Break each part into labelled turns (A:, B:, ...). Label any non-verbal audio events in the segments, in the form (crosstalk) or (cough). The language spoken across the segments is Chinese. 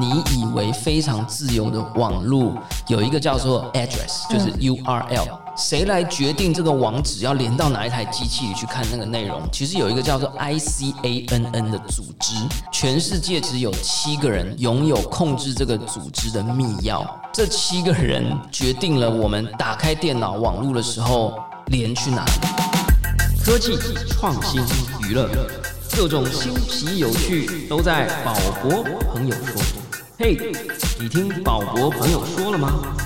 A: 你以为非常自由的网络，有一个叫做 address，就是 URL，谁来决定这个网址要连到哪一台机器里去看那个内容？其实有一个叫做 ICANN 的组织，全世界只有七个人拥有控制这个组织的密钥，这七个人决定了我们打开电脑网络的时候连去哪里。科技创新娱乐，各种新奇有趣都在宝博朋友说。嘿，你听宝博朋友说了吗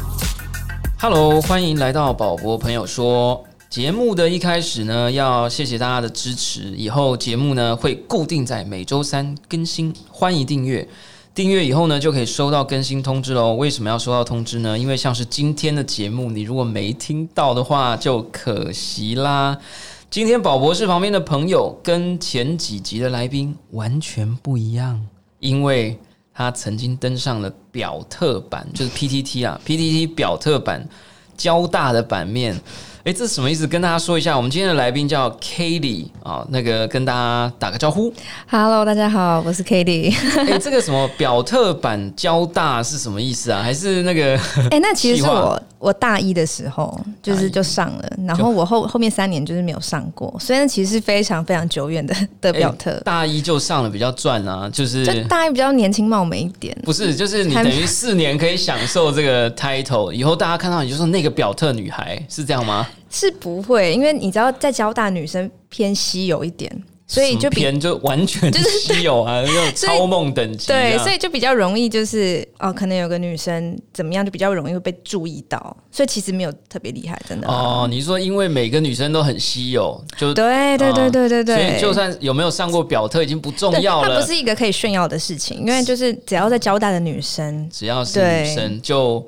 A: ？Hello，欢迎来到宝博朋友说节目的一开始呢，要谢谢大家的支持。以后节目呢会固定在每周三更新，欢迎订阅。订阅以后呢，就可以收到更新通知喽。为什么要收到通知呢？因为像是今天的节目，你如果没听到的话，就可惜啦。今天宝博士旁边的朋友跟前几集的来宾完全不一样，因为他曾经登上了表特版，就是 PTT 啊，PTT 表特版交大的版面。哎，这是什么意思？跟大家说一下，我们今天的来宾叫 Katie 啊，那个跟大家打个招呼。
B: Hello，大家好，我是 k a t i e
A: 哎，这个什么表特版交大是什么意思啊？还是那个？
B: 哎、那其实是我我大一的时候就是就上了，然后我后后面三年就是没有上过，所以那其实是非常非常久远的 (laughs) 的表特。
A: 哎大一就上了比较赚啊，就是
B: 就大一比较年轻貌美一点，
A: 不是，就是你等于四年可以享受这个 title，以后大家看到你就说那个表特女孩是这样吗？(laughs)
B: 是不会，因为你知道在交大女生偏稀有一点，所以就比
A: 偏就完全 (laughs) 就是稀有啊，那种超梦等级、啊。
B: 对，所以就比较容易就是哦，可能有个女生怎么样就比较容易会被注意到，所以其实没有特别厉害，真的。
A: 哦，你说因为每个女生都很稀有，就
B: 对对对对对对，
A: 所以就算有没有上过表特已经不重，要了
B: 它不，是一个可以炫耀的事情，因为就是只要在交大的女生，
A: 只要是女生就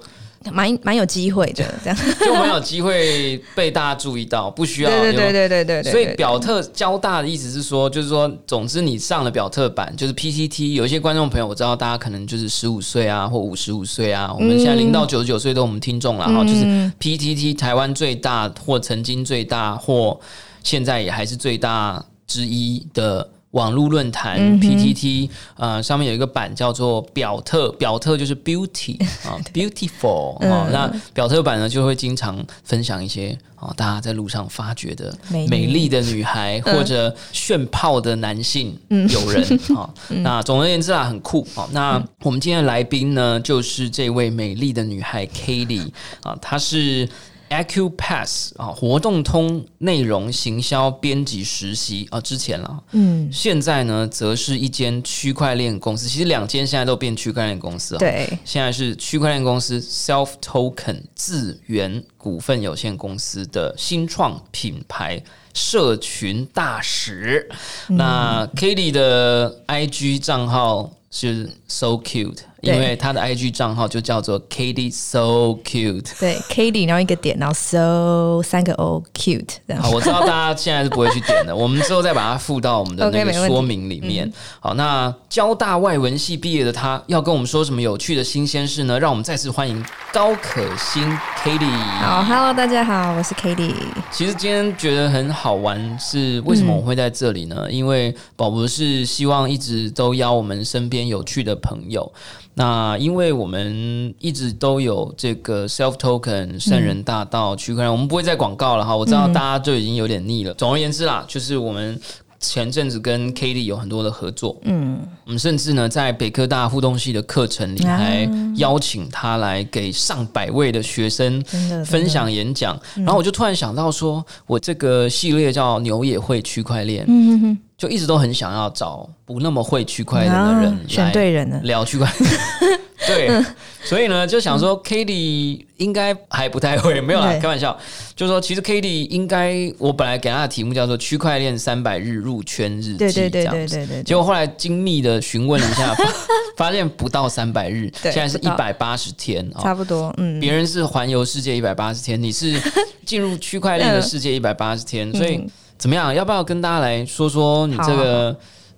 B: 蛮蛮有机会的，这样。(laughs)
A: 就蛮有机会被大家注意到，不需要
B: 对对对对对对对。
A: 所以表特交大的意思是说，就是说，总之你上了表特版，就是 PTT。有一些观众朋友，我知道大家可能就是十五岁啊，或五十五岁啊。我们现在零到九十九岁都我们听众了哈，就是 PTT 台湾最大或曾经最大或现在也还是最大之一的。网络论坛、PTT，呃，上面有一个版叫做表特，表特就是 beauty (laughs) 啊，beautiful 啊、那表特版呢就会经常分享一些啊、大家在路上发掘的
B: 美
A: 丽。的女孩或者炫泡的男性友人 (laughs) 啊、那总而言之啊，很酷啊、那我们今天的来宾呢，就是这位美丽的女孩 k a t i e 啊，她是。Acupass 啊，活动通内容行销编辑实习啊，之前了，
B: 嗯，
A: 现在呢，则是一间区块链公司。其实两间现在都变区块链公司啊。
B: 对，
A: 现在是区块链公司 Self Token 自源股份有限公司的新创品牌社群大使。那 k a t i e 的 IG 账号是 So Cute，因为他的 IG 账号就叫做 k a t i e So Cute。
B: 对 k a t i e 然后一个点，然后 so 三个 o cute 这样
A: 好，。我知道大家现在是不会去点的，我们之后再把它附到我们的那个 (laughs) 说明里面。好，那交大外文系毕业的他，要跟我们说什么有趣的新鲜事呢？让我们再次欢迎高可欣 k a t i e
B: 好，Hello，大家好，我是 k a t i e
A: 其实今天觉得很好玩，是为什么我会在这里呢？因为宝博士希望一直都邀我们身边有趣的朋友。那因为我们一直都有这个 self token 圣人大道区块链，我们不会再广告了哈。我知道大家就已经有点腻了。总而言之啦，就是我们。前阵子跟 k a t i e 有很多的合作，嗯，我们甚至呢在北科大互动系的课程里，
B: 啊。
A: 还邀请他来给上百位的学生分享演讲，然后我就突然想到说，我这个系列叫牛也会区块链，就一直都很想要找不那么会区块链的人
B: 啊选
A: 来
B: 对人了。
A: 聊区块链。(laughs) 对，所以呢，就想说 k a t i e 应该还不太会，没有啦，开玩笑。就是说，其实 k a t i e 应该，我本来给他的题目叫做“区块链三百日入圈日记”，
B: 对对对对对对，
A: 结果后来精密的询问了一下，(laughs) 发发现不到三百日，现在是一百八十天哦。
B: 差不多，嗯，
A: 别人是环游世界一百八十天，你是进入区块链的 (laughs) 世界一百八十天，所以
B: 嗯
A: 怎么样？要不要跟大家来说说你这个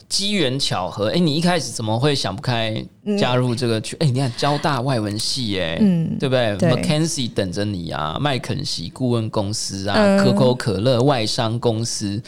A: 机缘巧合？哎、你一开始怎么会想不开加入这个去？哎、你看交大外文系、哎、
B: 嗯
A: 对不对
B: 對
A: m c k e n z i e 等着你啊，麦肯锡顾问公司啊，
B: 嗯
A: 可口可乐外商公司。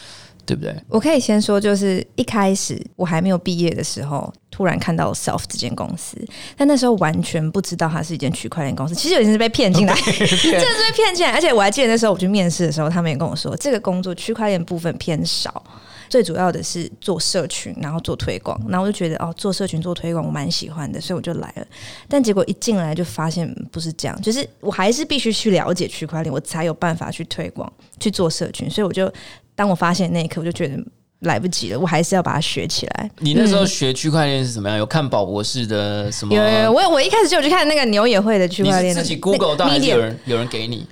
A: 对不对？
B: 我可以先说，就是一开始我还没有毕业的时候，突然看到 Self 这间公司，但那时候完全不知道它是一间区块链公司。其实已经是被骗进来，(laughs) 真的是被骗进来。而且我还记得那时候我去面试的时候，他们也跟我说，这个工作区块链部分偏少。最主要的是做社群，然后做推广，然后我就觉得哦，做社群做推广我蛮喜欢的，所以我就来了。但结果一进来就发现不是这样，就是我还是必须去了解区块链，我才有办法去推广、去做社群。所以我就当我发现那一刻，我就觉得来不及了，我还是要把它学起来。
A: 你那时候学区块链是怎么样？有看宝博士的什么？
B: 有有有，我我一开始就有去看那个牛也会的区块链，
A: 自己 Google 到还是有人有人给你？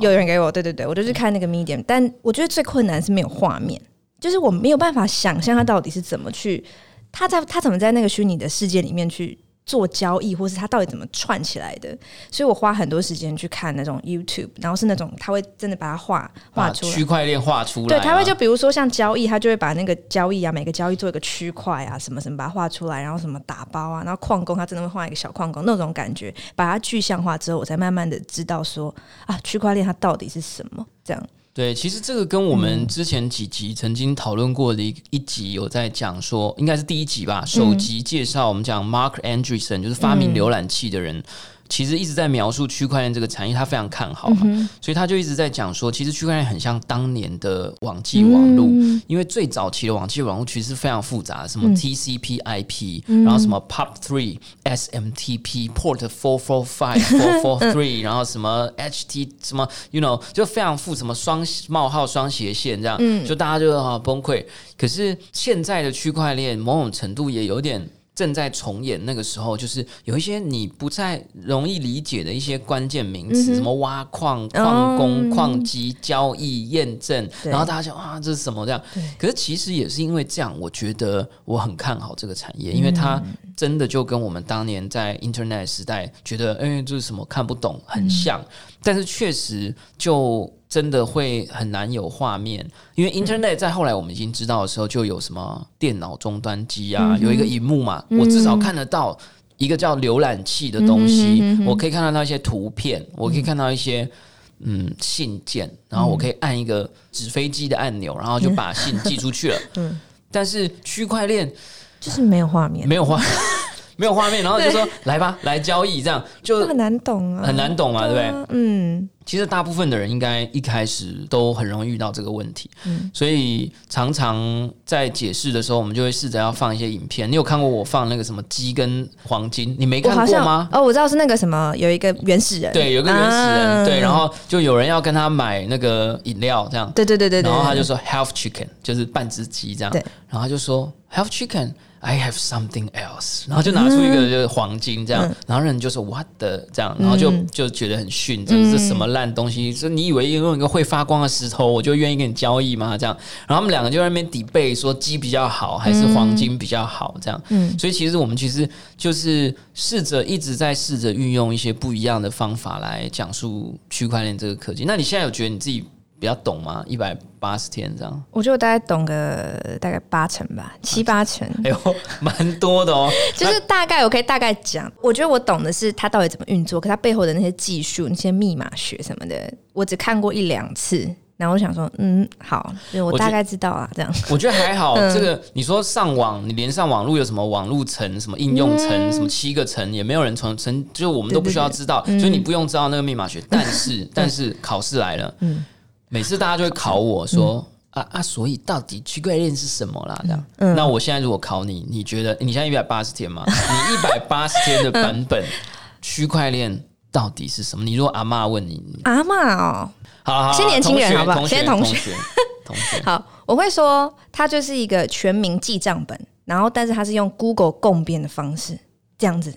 B: 有人给我，对对对，我就去看那个 Medium。但我觉得最困难是没有画面。就是我没有办法想象它到底是怎么去，它在它怎么在那个虚拟的世界里面去做交易，或是它到底怎么串起来的。所以我花很多时间去看那种 YouTube，然后是那种他会真的把它画画出来
A: 区块链画出来。
B: 对，他会就比如说像交易，他就会把那个交易啊，每个交易做一个区块啊，什么什么把它画出来，然后什么打包啊，然后矿工他真的会画一个小矿工那种感觉，把它具象化之后，我才慢慢的知道说啊，区块链它到底是什么这样。
A: 对，其实这个跟我们之前几集曾经讨论过的一一集有在讲说，应该是第一集吧，首集介绍我们讲 Mark Andreessen，就是发明浏览器的人。其实一直在描述区块链这个产业，他非常看好嘛，所以他就一直在讲说，其实区块链很像当年的网际网络，因为最早期的网际网络其实非常复杂，什么 TCP/IP，然后什么 POP3、SMTP、Port four four five four four three，(laughs) 然后什么 HT 什么，you know，就非常复什么双冒号双斜线这样，就大家就啊崩溃。可是现在的区块链某种程度也有点。正在重演那个时候，就是有一些你不太容易理解的一些关键名词，什么挖矿、矿工、矿机、交易、验证，然后大家就啊，这是什么这样？可是其实也是因为这样，我觉得我很看好这个产业，因为它真的就跟我们当年在 Internet 时代觉得，哎，这是什么看不懂，很像。但是确实就。真的会很难有画面，因为 Internet 在后来我们已经知道的时候，就有什么电脑终端机啊，有一个荧幕嘛，我至少看得到一个叫浏览器的东西，我可以看到那些图片，我可以看到一些嗯信件，然后我可以按一个纸飞机的按钮，然后就把信寄出去了。(laughs) 嗯，但是区块链
B: 就是没有画面，
A: 没有画。没有画面，然后就说来吧，来交易，这样就
B: 很难懂啊，
A: 很难懂嘛，对不对？嗯，其实大部分的人应该一开始都很容易遇到这个问题，嗯，所以常常在解释的时候，我们就会试着要放一些影片。你有看过我放那个什么鸡跟黄金？你没看过吗？
B: 哦，我知道是那个什么，有一个原始人，
A: 对，有个原始人，对，然后就有人要跟他买那个饮料，这样，
B: 对对对对，
A: 然后他就说 half chicken，就是半只鸡这样，对，然后他就说 half chicken。I have something else，然后就拿出一个就是黄金这样，然后人就说 What 的这样，然后就就觉得很逊，这是什么烂东西？说你以为用一个会发光的石头，我就愿意跟你交易吗？这样，然后他们两个就在那边抵背，说鸡比较好还是黄金比较好？这样，所以其实我们其实就是试着一直在试着运用一些不一样的方法来讲述区块链这个科技。那你现在有觉得你自己？比较懂吗？一百八十天这样，
B: 我觉得我大概懂个大概八成吧，七八成。(laughs)
A: 哎呦，蛮多的哦。(laughs)
B: 就是大概我可以大概讲，我觉得我懂的是它到底怎么运作，可它背后的那些技术、那些密码学什么的，我只看过一两次。然后我想说，嗯，好，我大概知道啊，这样。(laughs)
A: 我觉得还好。这个你说上网，你连上网路有什么网络层、什么应用层、什么七个层，也没有人从层，就是我们都不需要知道，所以你不用知道那个密码学。但是，但是考试来了，嗯。每次大家就会考我说啊啊，所以到底区块链是什么啦？这样，那我现在如果考你，你觉得你现在一百八十天嘛？你一百八十天的版本，(laughs) 区块链到底是什么？你如果阿妈问你，
B: 阿妈哦，
A: 好，
B: 先年轻人好不好？先
A: 同学，同学，(laughs)
B: 好，我会说它就是一个全民记账本，然后但是它是用 Google 共编的方式，这样子，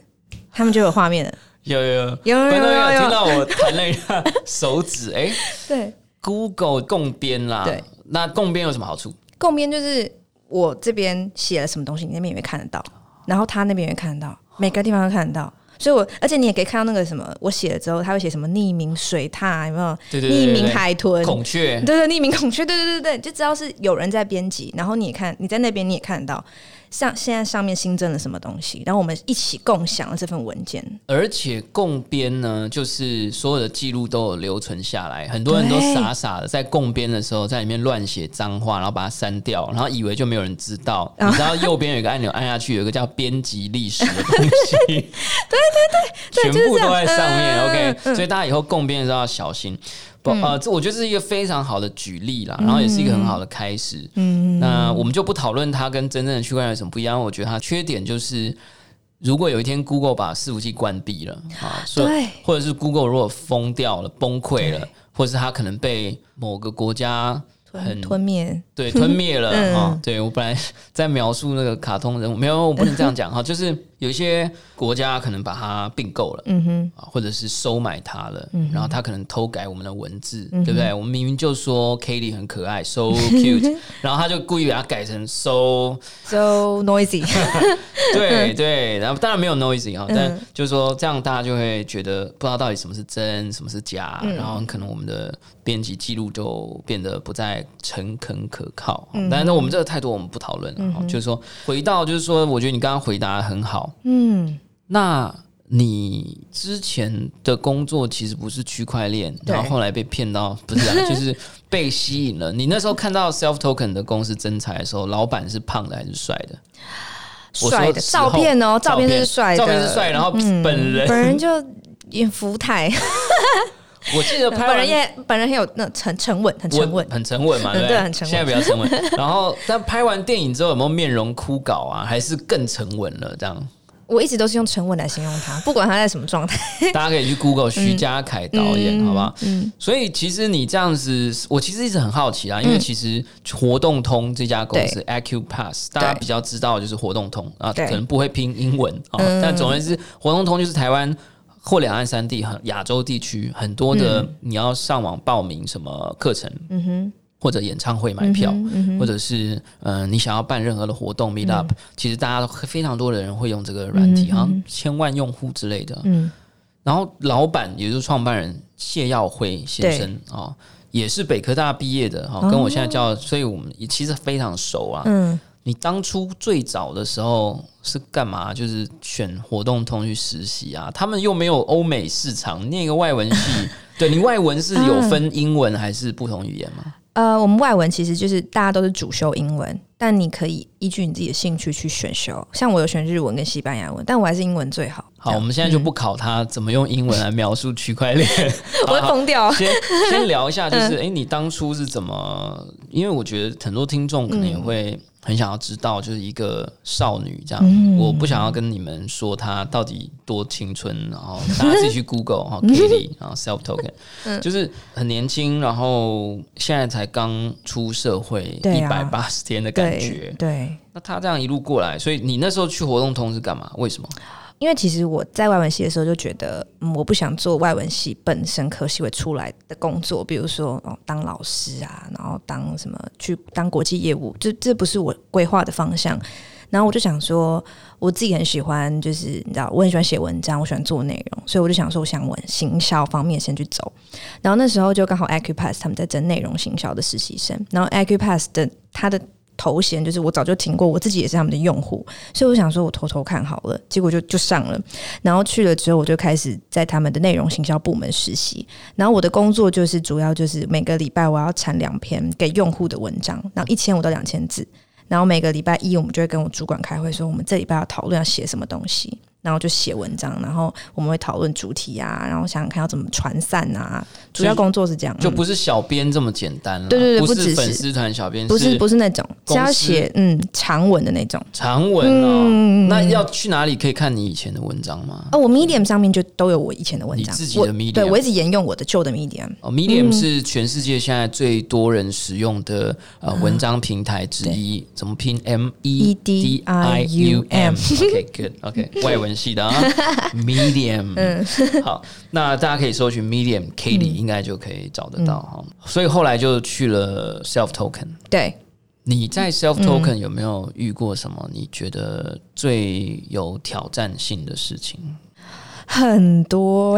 B: 他们就有画面了。
A: 有有有有
B: 有有
A: 听到我弹了一下手指，哎，
B: 对。
A: Google 共编啦，
B: 对，
A: 那共编有什么好处？
B: 共编就是我这边写了什么东西，你那边也会看得到，然后他那边也会看得到，每个地方都看得到。所以，我而且你也可以看到那个什么，我写了之后，他会写什么匿名水獭，有没有？
A: 对对
B: 对，匿名海豚、
A: 孔雀，
B: 对对，匿名孔雀，对对对对，就知道是有人在编辑。然后你也看，你在那边你也看得到。像现在上面新增了什么东西，然后我们一起共享了这份文件。
A: 而且共编呢，就是所有的记录都有留存下来，很多人都傻傻的在共编的时候在里面乱写脏话，然后把它删掉，然后以为就没有人知道。
B: 啊 (laughs)
A: 你知道右边有一个按钮按下去，有一个叫编辑历史的东西，(laughs) 对对对，全部都在上面。
B: 嗯
A: OK，所以大家以后共编的时候要小心。不，呃，这我觉得是一个非常好的举例啦，然后也是一个很好的开始。嗯，那我们就不讨论它跟真正的区块链有什么不一样。我觉得它缺点就是，如果有一天 Google 把伺服器关闭了啊，所以
B: 对
A: 或者是 Google 如果封掉了、崩溃了，或者是它可能被某个国家很
B: 吞吞灭，
A: 对吞灭了 (laughs)
B: 嗯
A: 啊、对我本来 (laughs) 在描述那个卡通人物，没有，我不能这样讲哈，就是有一些国家可能把它并购了，
B: 嗯哼，
A: 啊，或者是收买它了，
B: 嗯
A: 然后他可能偷改我们的文字，对不对？我们明明就说 Kitty 很可爱，so (laughs) cute，然后他就故意把它改成
B: so，so noisy，(laughs)
A: 对 (laughs) 对，然后当然没有 noisy 啊，但
B: 嗯
A: 就是说这样大家就会觉得不知道到底什么是真，什么是假，
B: 嗯。
A: 然后可能我们的编辑记录就变得不再诚恳可靠。
B: 嗯。
A: 但是，我们这个态度我们不讨论了，哈就是说回到就是说，我觉得你刚刚回答的很好，
B: 嗯，
A: 那你之前的工作其实不是区块链，然后后来被骗到，不是、啊，(laughs) 就是被吸引了。你那时候看到 Self Token 的公司增财的时候，老板是胖的还是帅的？
B: 帅的照片哦，照片是帅的，
A: 照片是帅，然后
B: 嗯
A: 本人，
B: 本人就演福台，(laughs)
A: 我记得拍
B: 本人也本人很有那沉沉稳，很沉稳。
A: 很沉稳嘛，
B: 嗯
A: 对不
B: 对很沉稳
A: 现在比较沉稳。然后，但拍完电影之后有没有面容枯槁啊？还是更沉稳了？这样，
B: 我一直都是用沉稳来形容他，(laughs) 不管他在什么状态。(laughs)
A: 大家可以去 Google 徐家凯导演，好不好？
B: 嗯，
A: 所以其实你这样子，我其实一直很好奇啦，因为其实活动通这家公司 Acupass，大家比较知道的就是活动通啊，可能不会拼英文啊，
B: 嗯。
A: 但总而言之，活动通就是台湾。或两岸三地、很亚洲地区很多的，你要上网报名什么课程，
B: 嗯哼，
A: 或者演唱会买票，
B: 嗯嗯
A: 或者是呃你想要办任何的活动 meet up，、其实大家都非常多的人会用这个软体，
B: 嗯
A: 好像千万用户之类的。
B: 嗯，
A: 然后老板也就是创办人谢耀辉先生哦，也是北科大毕业的哈、哦，跟我现在叫，所以我们也其实非常熟啊。
B: 嗯，
A: 你当初最早的时候是干嘛？就是选活动通去实习啊？他们又没有欧美市场，念一个外文系，(laughs) 对你外文是有分英文还是不同语言吗？
B: 呃，我们外文其实就是大家都是主修英文，但你可以依据你自己的兴趣去选修。像我有选日文跟西班牙文，但我还是英文最好。
A: 好，我们现在就不考他怎么用英文来描述区块链。(laughs)
B: 我会疯掉。
A: 先先聊一下，就是哎、(laughs) 诶你当初是怎么？因为我觉得很多听众可能也会很想要知道，就是一个少女这样。我不想要跟你们说她到底多青春，然后大家自己去 Google 哈 (laughs) Kitty，然后 Self Token，(laughs) 就是很年轻，然后现在才刚出社会一百八十天的感觉
B: 对。对，
A: 那她这样一路过来，所以你那时候去活动通是干嘛？为什么？
B: 因为其实我在外文系的时候就觉得，嗯，我不想做外文系本身科系会出来的工作，比如说哦，当老师啊，然后当什么去当国际业务，这这不是我规划的方向。然后我就想说，我自己很喜欢，就是你知道，我很喜欢写文章，我喜欢做内容，所以我就想说，我想往行销方面先去走。然后那时候就刚好 Acupass 他们在争内容行销的实习生，然后 Acupass 的他的头衔就是我早就听过，我自己也是他们的用户，所以我想说我偷偷看好了，结果就就上了。然后去了之后，我就开始在他们的内容行销部门实习。然后我的工作就是主要就是每个礼拜我要产两篇给用户的文章，然后一千五到两千字。然后每个礼拜一，我们就会跟我主管开会，说我们这礼拜要讨论要写什么东西，然后就写文章，然后我们会讨论主题啊，然后想想看要怎么传散啊。主要工作是这样，嗯
A: 就不是小编这么简单了，
B: 对对对
A: 不
B: 是
A: 粉丝团小编，
B: 不是不是那种，是要写嗯长文的那种。
A: 长文哦。
B: 嗯
A: 那要去哪里可以看你以前的文章吗？
B: 哦，我 Medium 上面就都有我以前的文章，
A: 你自己的 Medium
B: 对我一直沿用我的旧的 Medium。
A: 哦，Medium 是全世界现在最多人使用的呃文章平台之一，怎么拼？M E D I U M。OK，good，OK，外文系的啊，Medium。好，那大家可以搜寻 Medium Katie，应该就可以找得到哈。所以后来就去了 Self Token。
B: 对，
A: 你在 Self Token 有没有遇过什么你觉得最有挑战性的事情？
B: 很多、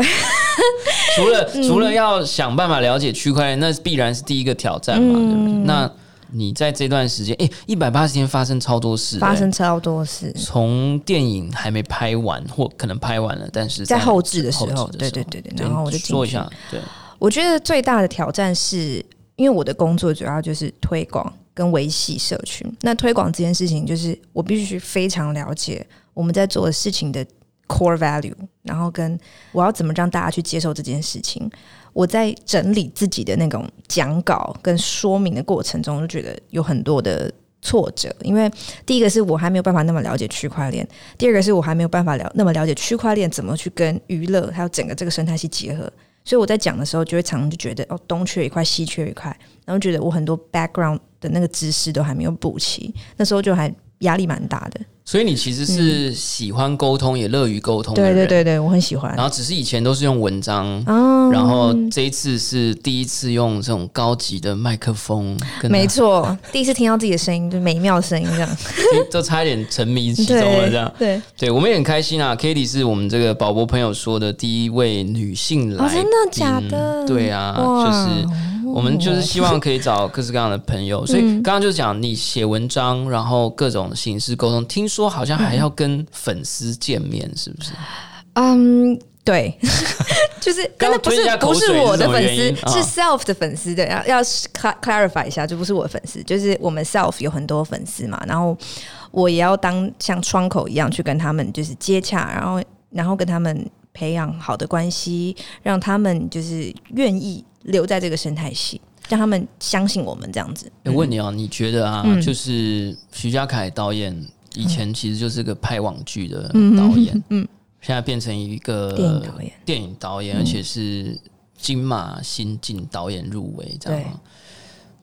A: 除了除了要想办法了解区块链，那必然是第一个挑战嘛，对不对？那你在这段时间，哎，一百八十天发生超多事，
B: 发生超多事。
A: 从电影还没拍完，或可能拍完了，但是
B: 在后置的时候，对对对对。然后我就
A: 说一下，对，
B: 我觉得最大的挑战是因为我的工作主要就是推广跟维系社群。那推广这件事情，就是我必须非常了解我们在做的事情的 core value，然后跟我要怎么让大家去接受这件事情。我在整理自己的那种讲稿跟说明的过程中，就觉得有很多的挫折。因为第一个是我还没有办法那么了解区块链，第二个是我还没有办法了那么了解区块链怎么去跟娱乐还有整个这个生态系结合。所以我在讲的时候，就会常常就觉得哦，东缺一块，西缺一块，然后觉得我很多 background 的那个知识都还没有补齐，那时候就还压力蛮大的。
A: 所以你其实是喜欢沟通，也乐于沟通。
B: 对对对对，我很喜欢。
A: 然后只是以前都是用文章，然后这一次是第一次用这种高级的麦克风。
B: 没错，第一次听到自己的声音，就美妙的声音这样，(laughs)
A: 就差一点沉迷其中了这样。(laughs)
B: 对
A: 对，我们也很开心啊。Kitty 是我们这个宝博朋友说的第一位女性来，
B: 真的假的？
A: 对啊，就是。我们就是希望可以找各式各样的朋友，所以刚刚就是讲你写文章，然后各种形式沟通。听说好像还要跟粉丝见面，是不是？
B: 嗯，对，(laughs) 就是刚才不是不是我的粉丝，是 self 的粉丝的。要要 clarify 一下，就不是我的粉丝，就是我们 self 有很多粉丝嘛。然后我也要当像窗口一样去跟他们就是接洽，然后然后跟他们培养好的关系，让他们就是愿意。留在这个生态系，让他们相信我们这样子。
A: 我问你啊，你觉得啊，就是徐家凯导演以前其实就是个拍网剧的导演，嗯，现在变成一个
B: 电影导演，
A: 电影导演，而且是金马新晋导演入围，这样。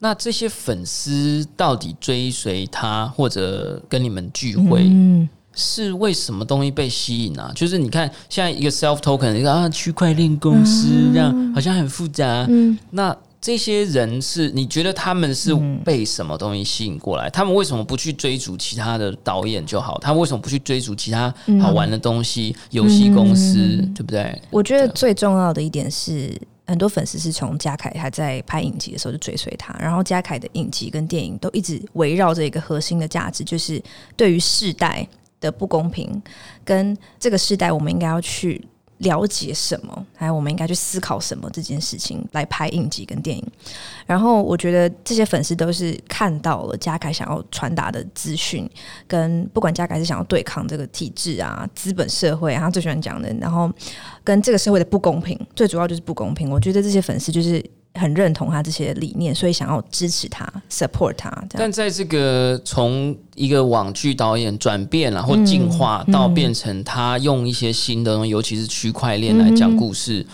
A: 那这些粉丝到底追随他，或者跟你们聚会？是为什么东西被吸引啊？就是你看，现在一个 self token 一个啊区块链公司这样，好像很复杂。嗯，那这些人是你觉得他们是被什么东西吸引过来？他们为什么不去追逐其他的导演就好？他为什么不去追逐其他好玩的东西？游戏公司对不对？
B: 我觉得最重要的一点是，很多粉丝是从嘉凯还在拍影集的时候就追随他，然后嘉凯的影集跟电影都一直围绕着一个核心的价值，就是对于世代。的不公平，跟这个时代，我们应该要去了解什么，还有我们应该去思考什么这件事情，来拍影集跟电影。然后，我觉得这些粉丝都是看到了嘉凯想要传达的资讯，跟不管嘉凯是想要对抗这个体制啊、资本社会，他最喜欢讲的，然后跟这个社会的不公平，最主要就是不公平。我觉得这些粉丝就是。很认同他这些理念，所以想要支持他、support 他。
A: 但在这个从一个网剧导演转变然后进化到变成他用一些新的，尤其是区块链来讲故事，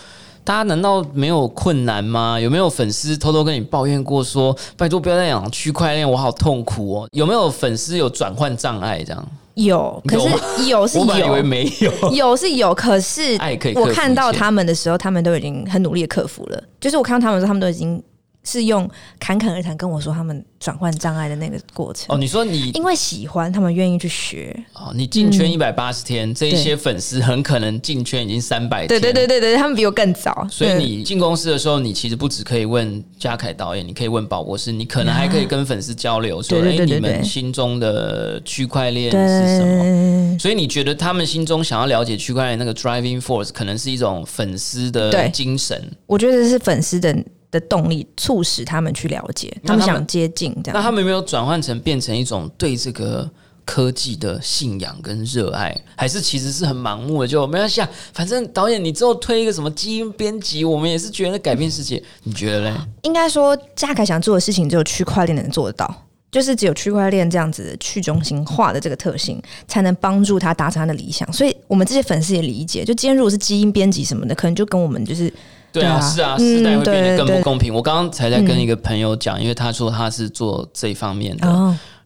A: 大家难道没有困难吗？有没有粉丝偷偷跟你抱怨过说：“拜托不要再讲区块链，我好痛苦哦？”有没有粉丝有转换障碍这样？
B: 有，可是有 (laughs) 是有，
A: 以为没有，(laughs)
B: 有是有，可是我看到他们的时候，他们都已经很努力的克服了。就是我看到他们的时候，他们都已经。是用侃侃而谈跟我说他们转换障碍的那个过程
A: 哦。你说你
B: 因为喜欢，他们愿意去学
A: 哦。你进圈一百八十天，这一些粉丝很可能进圈已经三百天。
B: 对对对对对，他们比我更早。
A: 所以你进公司的时候，你其实不只可以问嘉凯导演，你可以问宝博士，你可能还可以跟粉丝交流，说哎，你们心中的区块链是什么？所以你觉得他们心中想要了解区块链那个 driving force，可能是一种粉丝的精神？
B: 我觉得是粉丝的。的动力促使他们去了解，他们想接近这样。
A: 那他们有没有转换成变成一种对这个科技的信仰跟热爱？还是其实是很盲目的？就没关系啊，反正导演你之后推一个什么基因编辑，我们也是觉得改变世界。你觉得嘞？
B: 应该说，嘉凯想做的事情只有区块链能做得到，就是只有区块链这样子去中心化的这个特性，才能帮助他达成他的理想。所以我们这些粉丝也理解，就今天如果是基因编辑什么的，可能就跟我们就是。
A: 对啊，是啊，时代会变得更不公平。我刚刚才在跟一个朋友讲，因为他说他是做这方面的，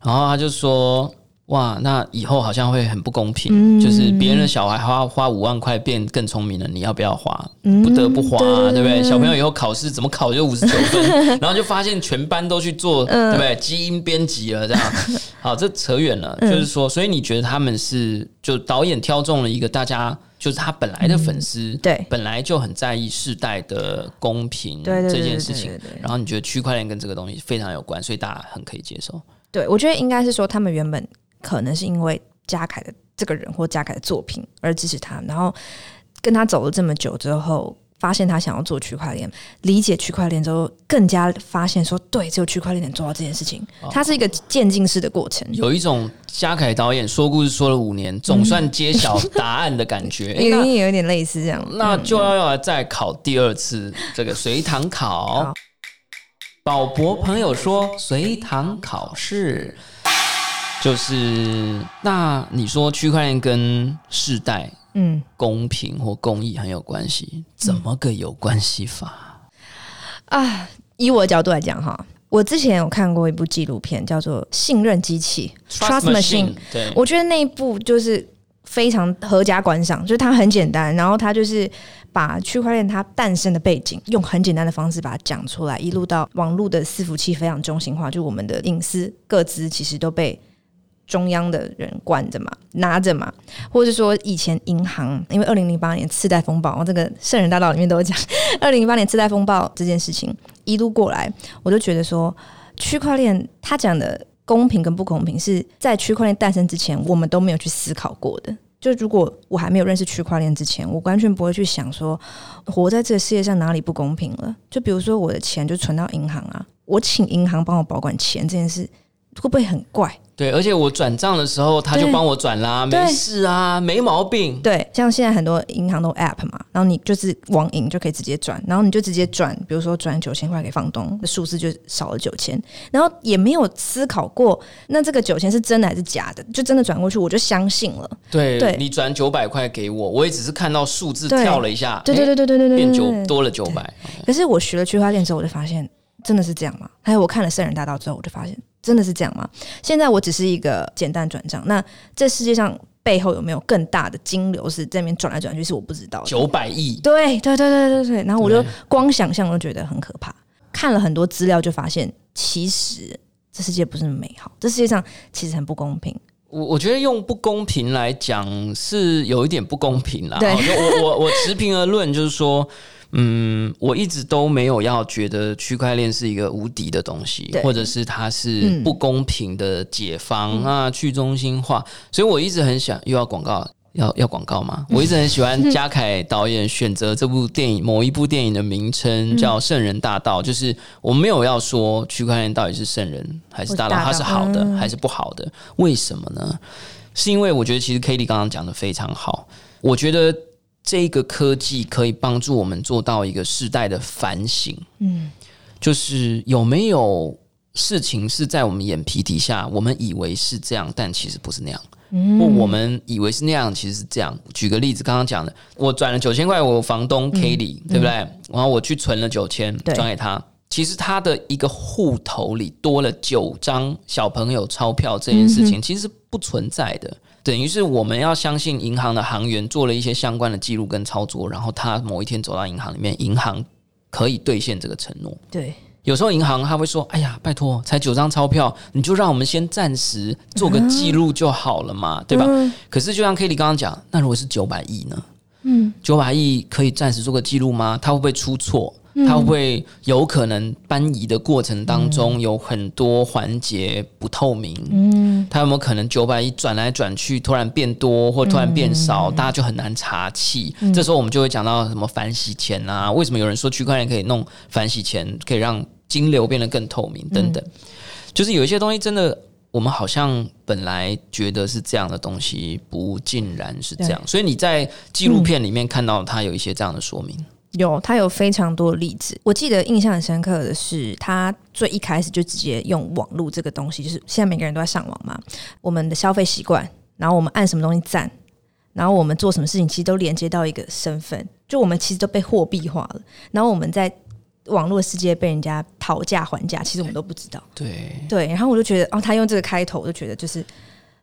A: 然后他就说。哇，那以后好像会很不公平，就是别人的小孩花花五万块变更聪明了，你要不要花？不得不花，啊对不对？小朋友以后考试怎么考就五十九分，(laughs) 然后就发现全班都去做，对不对？基因编辑了，这样。(laughs) 好，这扯远了，就是说，所以你觉得他们是就导演挑中了一个大家就是他本来的粉丝，
B: 对
A: 本来就很在意世代的公平
B: 对
A: 这件事情然后你觉得区块链跟这个东西非常有关，所以大家很可以接受。
B: 对，我觉得应该是说，他们原本可能是因为嘉凯的这个人或嘉凯的作品而支持他，然后跟他走了这么久之后，发现他想要做区块链，理解区块链之后，更加发现说，对，只有区块链能做到这件事情。
A: 哦
B: 它是一个渐进式的过程，
A: 有一种嘉凯导演说故事说了五年，总算揭晓答案的感觉。(laughs) 诶那
B: 有有一点类似这样。
A: 那就要要再考第二次这个随堂考
B: 好。
A: 宝博朋友说随堂考试就是那你说区块链跟世代
B: 嗯
A: 公平或公益很有关系，怎么个有关系法？
B: 啊，以我的角度来讲哈，我之前有看过一部纪录片，叫做《信任机器》（Trust
A: 对，
B: 我觉得那一部就是非常合家观赏，就是它很简单，然后它就是把区块链它诞生的背景，用很简单的方式把它讲出来，一路到网络的伺服器非常中心化，就我们的隐私各资其实都被。中央的人管着嘛，拿着嘛，或者说以前银行，因为二零零八年次贷风暴，这个圣人大道里面都有讲，(laughs) 二零零八年次贷风暴这件事情一路过来，我就觉得说，区块链它讲的公平跟不公平，是在区块链诞生之前，我们都没有去思考过的。就如果我还没有认识区块链之前，我完全不会去想说，活在这个世界上哪里不公平了。就比如说我的钱就存到银行啊，我请银行帮我保管钱这件事，会不会很怪？
A: 对，而且我转账的时候他就
B: 对
A: 帮我转啦，
B: 对
A: 没事啊，没毛病。
B: 对，像现在很多银行都 App 嘛，然后你就是网银就可以直接转，然后你就直接转，比如说转九千块给房东，那数字就少了九千，然后也没有思考过，那这个九千是真的还是假的，就真的转过去，我就相信了。
A: 对
B: 对
A: 你转九百块给我，我也只是看到数字跳了一下，
B: 对对
A: 诶
B: 对对对对对，
A: 变九多了九百。
B: 可是我学了区块链之后，我就发现真的是这样吗？还有我看了《圣人大道》之后，我就发现真的是这样吗？现在我只是一个简单转账，那这世界上背后有没有更大的金流是这边转来转去，是我不知道的。
A: 九百亿，
B: 对对对对对对，然后我就光想象都觉得很可怕。看了很多资料，就发现其实这世界不是那么美好，这世界上其实很不公平。
A: 我我觉得用不公平来讲是有一点不公平啦。
B: 对
A: 我我我持平而论，就是说，嗯，我一直都没有要觉得区块链是一个无敌的东西，或者是它是
B: 嗯
A: 不公平的解放啊、去中心化，所以我一直很想又要广告。要要广告吗？(laughs) 我一直很喜欢嘉凯导演选择这部电影某一部电影的名称叫《圣人大道》，就是我没有要说区块链到底是圣人还是大道，它
B: 是
A: 好的
B: 嗯
A: 还是不好的？为什么呢？是因为我觉得其实 k a t i e 刚刚讲的非常好，我觉得这个科技可以帮助我们做到一个世代的反省，
B: 嗯，
A: 就是有没有事情是在我们眼皮底下，我们以为是这样，但其实不是那样。
B: 嗯
A: 或我们以为是那样，其实是这样。举个例子，刚刚讲的，我转了九千块，我房东 k a t i e 对不对？然后我去存了九千，
B: 对
A: 转给他。其实他的一个户头里多了九张小朋友钞票，这件事情其实不存在的。等于是我们要相信银行的行员做了一些相关的记录跟操作，然后他某一天走到银行里面，银行可以兑现这个承诺。
B: 对，
A: 有时候银行他会说：“哎呀，拜托，才九张钞票，你就让我们先暂时做个记录就好了嘛，对吧？”
B: 嗯
A: 可是就像 Kelly 刚刚讲，那如果是九百亿呢？
B: 嗯，
A: 九百亿可以暂时做个记录吗？它会不会出错？它会有可能搬移的过程当中有很多环节不透明？
B: 嗯，
A: 它有没有可能九百亿转来转去，突然变多或突然变少，大家就很难查气？这时候我们就会讲到什么反洗钱啊？为什么有人说区块链可以弄反洗钱，可以让金流变得更透明等等？就是有一些东西真的。我们好像本来觉得是这样的东西，不尽然是这样，所以你在纪录片里面看到它有一些这样的说明。
B: 有，他有非常多例子。我记得印象很深刻的是，他最一开始就直接用网络这个东西，就是现在每个人都在上网嘛，我们的消费习惯，然后我们按什么东西赞，然后我们做什么事情，其实都连接到一个身份，就我们其实都被货币化了。然后我们在网络世界被人家讨价还价，其实我们都不知道。
A: 对，
B: 对，然后我就觉得，哦，他用这个开头，我就觉得就是，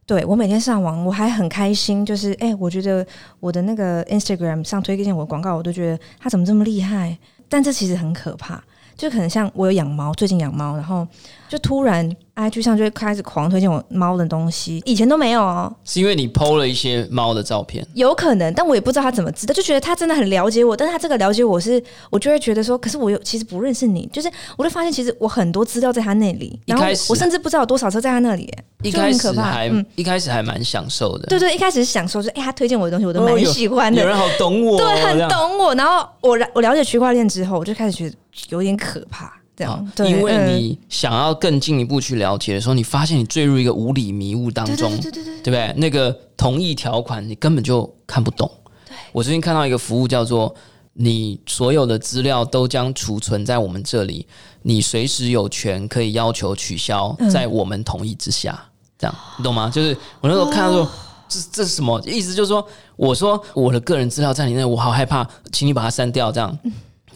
B: 对我每天上网，我还很开心，就是，哎、我觉得我的那个 Instagram 上推荐我的广告，我都觉得他怎么这么厉害？但这其实很可怕，就可能像我有养猫，最近养猫，然后就突然 IG 上就会开始狂推荐我猫的东西，以前都没有哦，
A: 是因为你 PO 了一些猫的照片，
B: 有可能，但我也不知道他怎么知道，就觉得他真的很了解我，但是他这个了解我是，我就会觉得说，可是我又其实不认识你，就是我就发现其实我很多资料在他那里，然后我甚至不知道有多少车在他那里，
A: 一开始
B: 很可怕
A: 还、
B: 嗯。
A: 一开始还蛮享受的，
B: 对对，一开始是享受，说哎、他推荐我的东西我都蛮喜欢的，
A: 有人好懂我，
B: 对，很。懂我。然后我了我了解区块链之后，我就开始觉得有点可怕，这
A: 好
B: 样，对，
A: 因为
B: 嗯
A: 你想要更进一步去了解的时候，你发现你坠入一个无理迷雾当中，
B: 对对对对对，
A: 对不对？那个同意条款你根本就看不懂。我最近看到一个服务叫做“你所有的资料都将储存在我们这里，你随时有权可以要求取消，
B: 嗯
A: 在我们同意之下。”这样你懂吗？就是我那时候看到说。这这是什么意思？就是说，我说我的个人资料在你那，我好害怕，请你把它删掉。这样，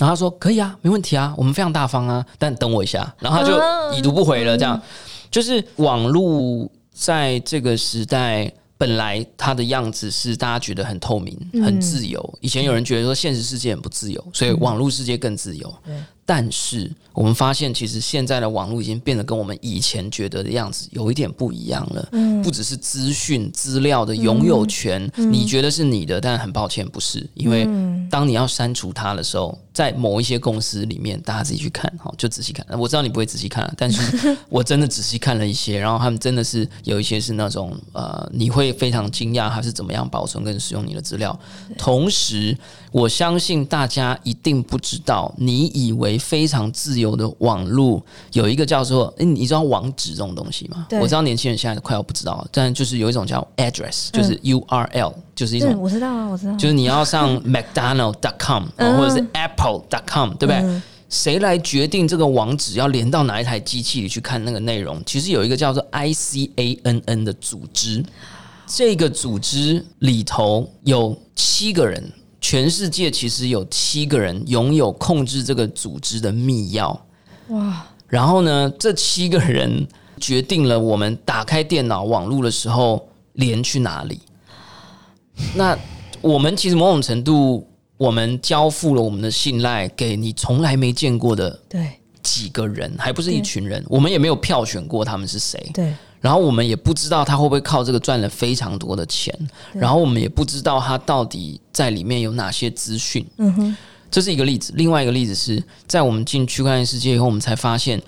A: 然后他说可以啊，没问题啊，我们非常大方啊，但等我一下。然后他就已读不回了。这样，就是网络在这个时代，本来它的样子是大家觉得很透明、很自由。以前有人觉得说现实世界很不自由，所以网络世界更自由。但是我们发现，其实现在的网络已经变得跟我们以前觉得的样子有一点不一样了。不只是资讯资料的拥有权，你觉得是你的，但很抱歉不是，因为当你要删除它的时候，在某一些公司里面，大家自己去看，好，就仔细看。我知道你不会仔细看，但是我真的仔细看了一些，(laughs) 然后他们真的是有一些是那种呃，你会非常惊讶他是怎么样保存跟使用你的资料。同时，我相信大家一定不知道，你以为非常自由的网络有一个叫做，诶你知道网址这种东西吗？我知道年轻人现在快要不知道了，但就是有一种叫 address，就是 URL，、就是一，种
B: 我知道啊，我知道，
A: 就是你要上 McDonald.com、
B: 嗯
A: 或者是 Apple.com，对不对？谁来决定这个网址要连到哪一台机器里去看那个内容？其实有一个叫做 ICANN 的组织，这个组织里头有七个人，全世界其实有七个人拥有控制这个组织的密钥。
B: 哇，
A: 然后呢，这七个人决定了我们打开电脑网络的时候连去哪里。那我们其实某种程度，我们交付了我们的信赖给你从来没见过的
B: 对
A: 几个人，还不是一群人，我们也没有票选过他们是谁。
B: 对
A: 然后我们也不知道他会不会靠这个赚了非常多的钱，然后我们也不知道他到底在里面有哪些资讯。
B: 嗯哼，
A: 这是一个例子。另外一个例子是在我们进区块链世界以后，我们才发现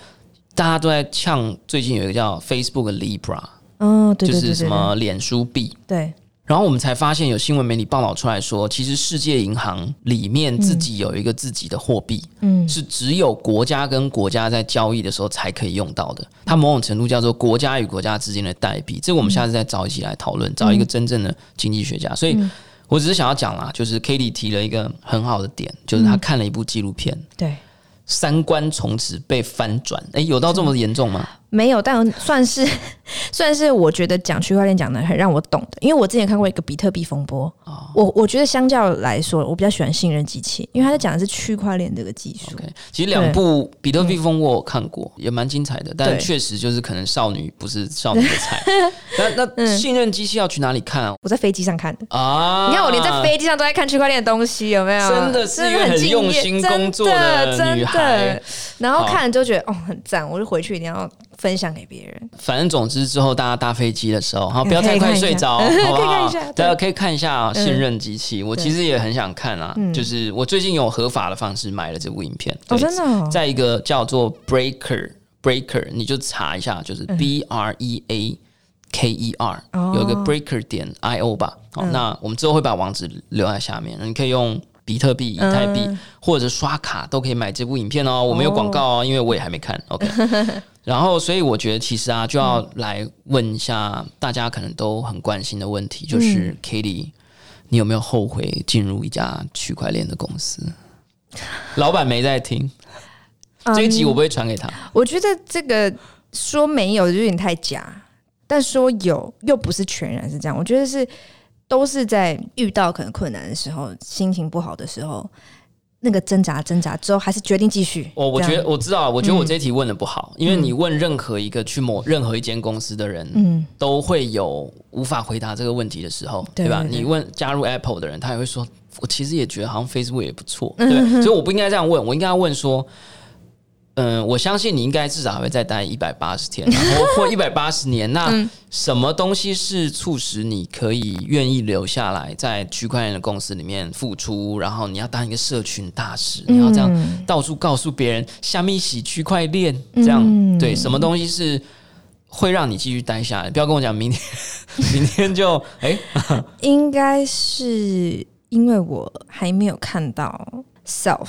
A: 大家都在呛，最近有一个叫 Facebook Libra，
B: 嗯，对对对对
A: 就是什么脸书币。
B: 对，
A: 然后我们才发现有新闻媒体报道出来说，其实世界银行里面自己有一个自己的货币，
B: 嗯
A: 是只有国家跟国家在交易的时候才可以用到的。它某种程度叫做国家与国家之间的代币。这个我们下次再找一起来讨论，找一个真正的经济学家。所以我只是想要讲啦，就是 k a t i e 提了一个很好的点，就是他看了一部纪录片，
B: 对，
A: 三观从此被翻转。诶，有到这么严重吗？
B: 没有，但算是 (laughs) 算是我觉得讲区块链讲的很让我懂的，因为我之前看过一个比特币风波，
A: 哦。
B: 我我觉得相较来说，我比较喜欢信任机器，因为他在讲的是区块链这个技术。
A: 其实两部《比特币风》我有看过，也蛮精彩的，但
B: 对。
A: 确实就是可能少女不是少女的菜。(laughs) 那那
B: 嗯。
A: 信任机器要去哪里看啊？
B: 我在飞机上看的，
A: 啊，
B: 你看我连在飞机上都在看区块链的东西，有没有？
A: 真的是一个很用心工作的
B: 真
A: 女孩。
B: 真的。然后看了就觉得哦很赞，我就回去一定要分享给别人。
A: 反正总之之后大家搭飞机的时候，好
B: 嗯
A: 不要太快睡着，好
B: 可以
A: 不好
B: 看一下？
A: 大家 (laughs) 可以看一下啊信任机器。我其实也很想看啊，就是我最近有合法的方式买了这部影片，
B: 哦，真的哦，
A: 在一个叫做 Breaker Breaker，你就查一下，就是 B R E A K E R，、
B: 哦
A: 有一个 Breaker 点 I O 吧。好，那我们之后会把网址留在下面，你可以用比特币、以太币、
B: 嗯
A: 或者刷卡都可以买这部影片哦。我没有广告哦，因为我也还没看。OK，(laughs) 然后所以我觉得其实啊，就要来问一下大家可能都很关心的问题，就是
B: 嗯
A: k a t i e 你有没有后悔进入一家区块链的公司？(laughs) 老板没在听。这一集我不会传给他。
B: 我觉得这个说没有就有点太假，但说有又不是全然是这样。我觉得是都是在遇到可能困难的时候，心情不好的时候，那个挣扎挣扎之后，还是决定继续。
A: 我我觉得我知道，我觉得我这一题问的不好，因为你问任何一个去某任何一间公司的人，
B: 嗯，
A: 都会有无法回答这个问题的时候，对吧？
B: 对对对
A: 你问加入 Apple 的人，他也会说，我其实也觉得好像 Facebook 也不错，(laughs) 对？所以我不应该这样问，我应该问说，嗯，我相信你应该至少还会再待一百八十天，然后或 (laughs) 一百八十年。那什么东西是促使你可以愿意留下来，在区块链的公司里面付出？然后你要当一个社群大使，你要这样到处告诉别人，下面洗区块链，这样对？什么东西是会让你继续待下来？不要跟我讲明天，(laughs) 明天就哎，(laughs)
B: 应该是因为我还没有看到 self。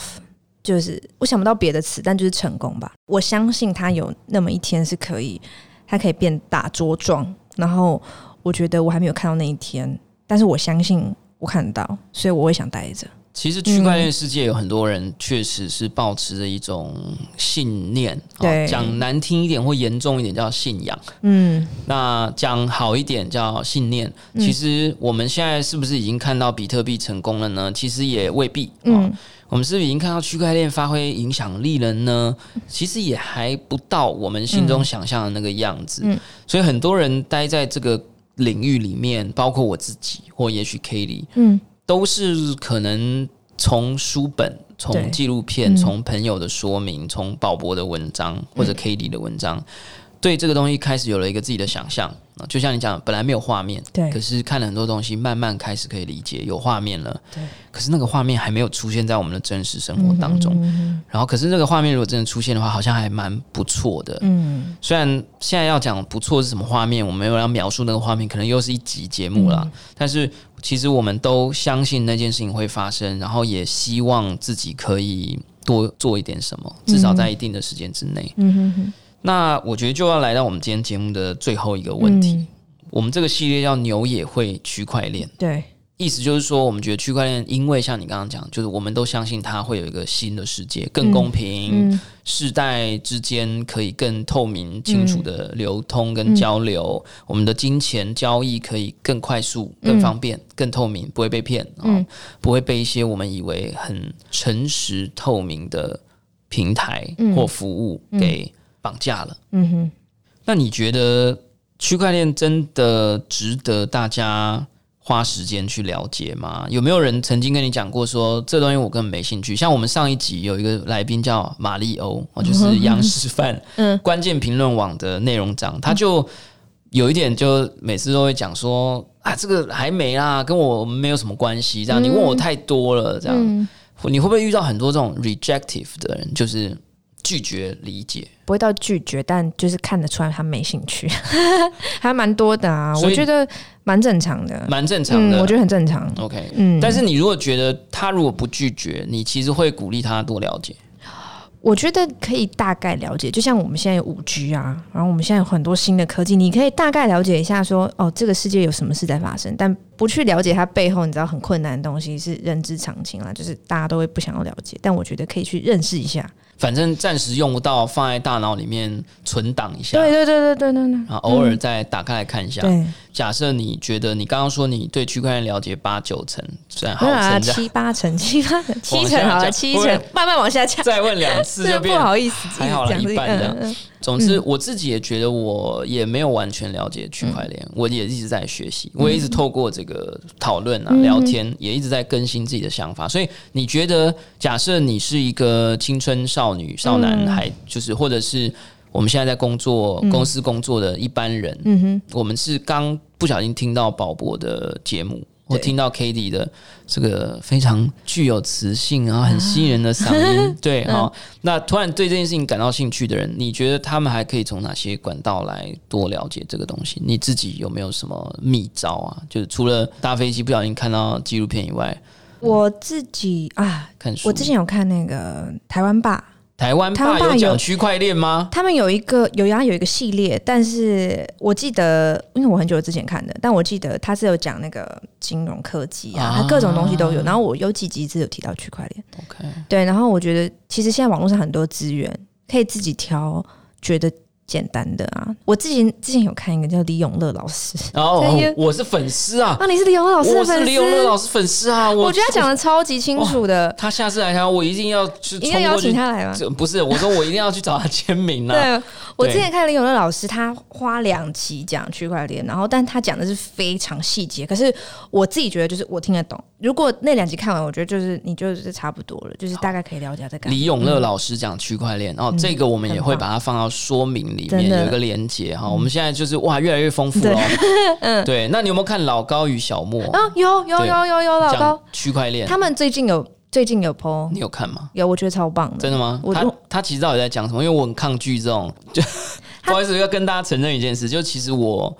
B: 就是我想不到别的词，但就是成功吧。我相信他有那么一天是可以，他可以变大茁壮。然后我觉得我还没有看到那一天，但是我相信我看得到，所以我会想待着。
A: 其实区块链世界有很多人确实是保持着一种信念，
B: 对，
A: 讲难听一点或严重一点叫信仰，嗯，那讲好一点叫信念。其实我们现在是不是已经看到比特币成功了呢？其实也未必，嗯。我们是不是已经看到区块链发挥影响力了呢？其实也还不到我们心中想象的那个样子。所以很多人待在这个领域里面，包括我自己，或也许 k a t i e 嗯，都是可能从书本、从纪录片、从朋友的说明、从鲍勃的文章或者 k a t i e 的文章。对这个东西开始有了一个自己的想象啊，就像你讲，本来没有画面，
B: 对，
A: 可是看了很多东西，慢慢开始可以理解，有画面了，对。可是那个画面还没有出现在我们的真实生活当中，嗯然后可是那个画面如果真的出现的话，好像还蛮不错的，嗯。虽然现在要讲不错是什么画面，我没有要描述那个画面，可能又是一集节目了，但是其实我们都相信那件事情会发生，然后也希望自己可以多做一点什么，至少在一定的时间之内，嗯哼哼。那我觉得就要来到我们今天节目的最后一个问题。我们这个系列叫“牛也会区块链”，
B: 对，
A: 意思就是说，我们觉得区块链，因为像你刚刚讲，就是我们都相信它会有一个新的世界，更公平，世代之间可以更透明、清楚的流通跟交流，我们的金钱交易可以更快速、更方便、更透明，不会被骗啊，不会被一些我们以为很诚实透明的平台或服务给。绑架了，嗯哼。那你觉得区块链真的值得大家花时间去了解吗？有没有人曾经跟你讲过说这东西我根本没兴趣？像我们上一集有一个来宾叫马利欧，就是杨师范，(laughs) 嗯，关键评论网的内容长，他就有一点就每次都会讲说啊，这个还没啦，跟我没有什么关系。这样你问我太多了，这样你会不会遇到很多这种 rejective 的人？就是。拒绝理解，
B: 不会到拒绝，但就是看得出来他没兴趣，(laughs) 还蛮多的啊。我觉得蛮正常的，
A: 蛮正常的，
B: 我觉得很正常。
A: OK，嗯。但是你如果觉得他如果不拒绝，你其实会鼓励他多了解。
B: 我觉得可以大概了解，就像我们现在有五 G 啊，然后我们现在有很多新的科技，你可以大概了解一下，说哦，这个世界有什么事在发生，但不去了解它背后，你知道很困难的东西是人之常情啦，就是大家都会不想要了解，但我觉得可以去认识一下。
A: 反正暂时用不到，放在大脑里面存档一下。
B: 对对对对对对对。
A: 然后偶尔再打开来看一下。假设你觉得你刚刚说你对区块链了解八九成，虽然好成
B: 七八成，七八成，七成好了，七成慢慢往下降。
A: 再问两次就 (laughs)
B: 不好意思，
A: 还好了一半的。总之，我自己也觉得我也没有完全了解区块链，我也一直在学习，我也一直透过这个讨论啊、聊天，也一直在更新自己的想法。所以，你觉得，假设你是一个青春少女、少男孩，就是或者是我们现在在工作公司工作的一般人，嗯哼，我们是刚不小心听到宝博的节目。我听到 k a t i e 的这个非常具有磁性然后很吸引人的嗓音，(laughs) 对，好，那突然对这件事情感到兴趣的人，你觉得他们还可以从哪些管道来多了解这个东西？你自己有没有什么秘招啊？就是除了搭飞机不小心看到纪录片以外，
B: 我自己啊，
A: 看书，
B: 我之前有看那个台湾霸。
A: 台湾爸有讲区块链吗？
B: 他们有一个有呀，有一个系列，但是我记得，因为我很久之前看的，但我记得他是有讲那个金融科技啊，他各种东西都有。然后我有几集是有提到区块链。
A: OK，
B: 对。然后我觉得，其实现在网络上很多资源可以自己挑，觉得简单的啊。我之前之前有看一个叫李永乐老师，
A: 哦我是粉丝啊，
B: 啊，你是李永乐老师粉丝，
A: 是李永乐老师粉丝啊，我
B: 我觉得他讲的超级清楚的，
A: 他下次来台湾，我一定要去
B: 一定要邀。请他来吗？
A: 这不是，我说我一定要去找他签名啊。
B: 对，我之前看李永乐老师，他花两集讲区块链，然后但他讲的是非常细节，可是我自己觉得就是我听得懂。如果那两集看完，我觉得就是你就是差不多了，就是大概可以了解这个。
A: 李永乐老师讲区块链，哦，这个我们也会把它放到说明里面，有一个连接哈。我们现在就是哇，越来越丰富了 (laughs) 嗯。对，那你有没有看老高与小莫
B: 啊，有有
A: 对
B: 有有有老
A: 讲
B: 高，
A: 区块链？
B: 他们最近有最近有 PO，
A: 你有看吗？
B: 有我觉得超棒的，
A: 真的吗？他他其实到底在讲什么？因为我很抗拒这种，就不好意思要跟大家承认一件事，就其实我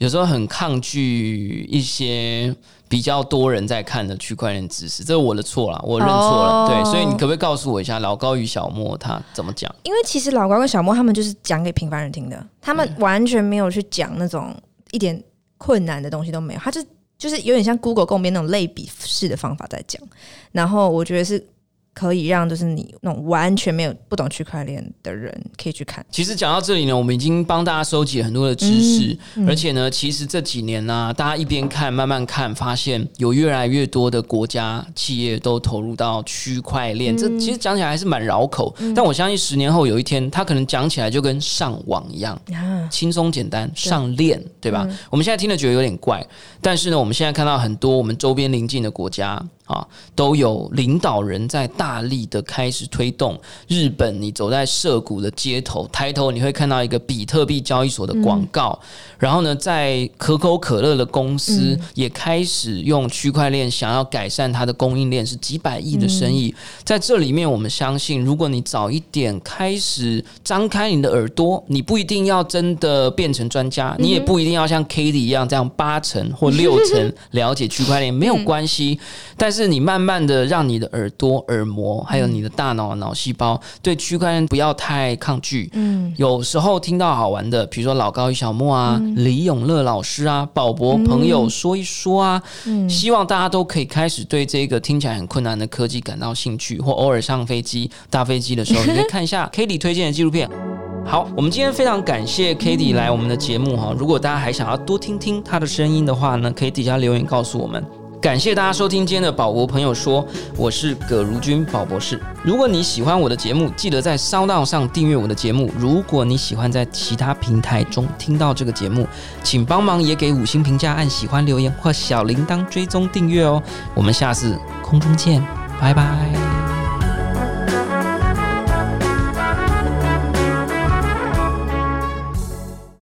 A: 有时候很抗拒一些比较多人在看的区块链知识，这是我的错啦，我认错了。
B: 哦
A: 对，所以你可不可以告诉我一下老高与小莫他怎么讲？
B: 因为其实老高跟小莫他们就是讲给平凡人听的，他们完全没有去讲那种一点困难的东西都没有，他就就是有点像 Google 共编那种类比式的方法在讲。然后我觉得是可以让就是你那种完全没有不懂区块链的人可以去看。
A: 其实讲到这里呢，我们已经帮大家收集了很多的知识，
B: 嗯
A: 而且呢，其实这几年呢、大家一边看慢慢看，发现有越来越多的国家企业都投入到区块链。这
B: 嗯
A: 其实讲起来还是蛮绕口，但我相信十年后有一天，它可能讲起来就跟上网一样。
B: 啊，
A: 轻松简单上链，对吧？我们现在听了觉得有点怪，但是呢，我们现在看到很多我们周边邻近的国家啊，都有领导人在大力的开始推动。日本，你走在涩谷的街头，抬头你会看到一个比特币交易所的广告，然后呢，在可口可乐的公司也开始用区块链想要改善它的供应链，是几百亿的生意。在这里面，我们相信，如果你早一点开始张开你的耳朵，你不一定要真的变成专家，你也不一定要像 k a t i e 一样这样八成或六成 (laughs) 了解区块链，没有关系。但是你慢慢的让你的耳朵、耳膜，还有你的大脑、脑细胞对区块链不要太抗拒。嗯，有时候听到好玩的，比如说老高与小莫啊、李永乐老师啊、宝博朋友说一说啊，嗯希望大家都可以开始对这个听起来很困难的科技感到兴趣，或偶尔上飞机、搭飞机的时候，(laughs) 你可以看一下 k a t i e 推荐的纪录片。好，我们今天非常感谢 k a t i e 来我们的节目哈。如果大家还想要多听听她的声音的话呢，可以底下留言告诉我们。感谢大家收听今天的宝博朋友说，我是葛如君宝博士。如果你喜欢我的节目，记得在烧道上订阅我的节目。如果你喜欢在其他平台中听到这个节目，请帮忙也给五星评价、按喜欢、留言或小铃铛追踪订阅哦。我们下次空中见，拜拜。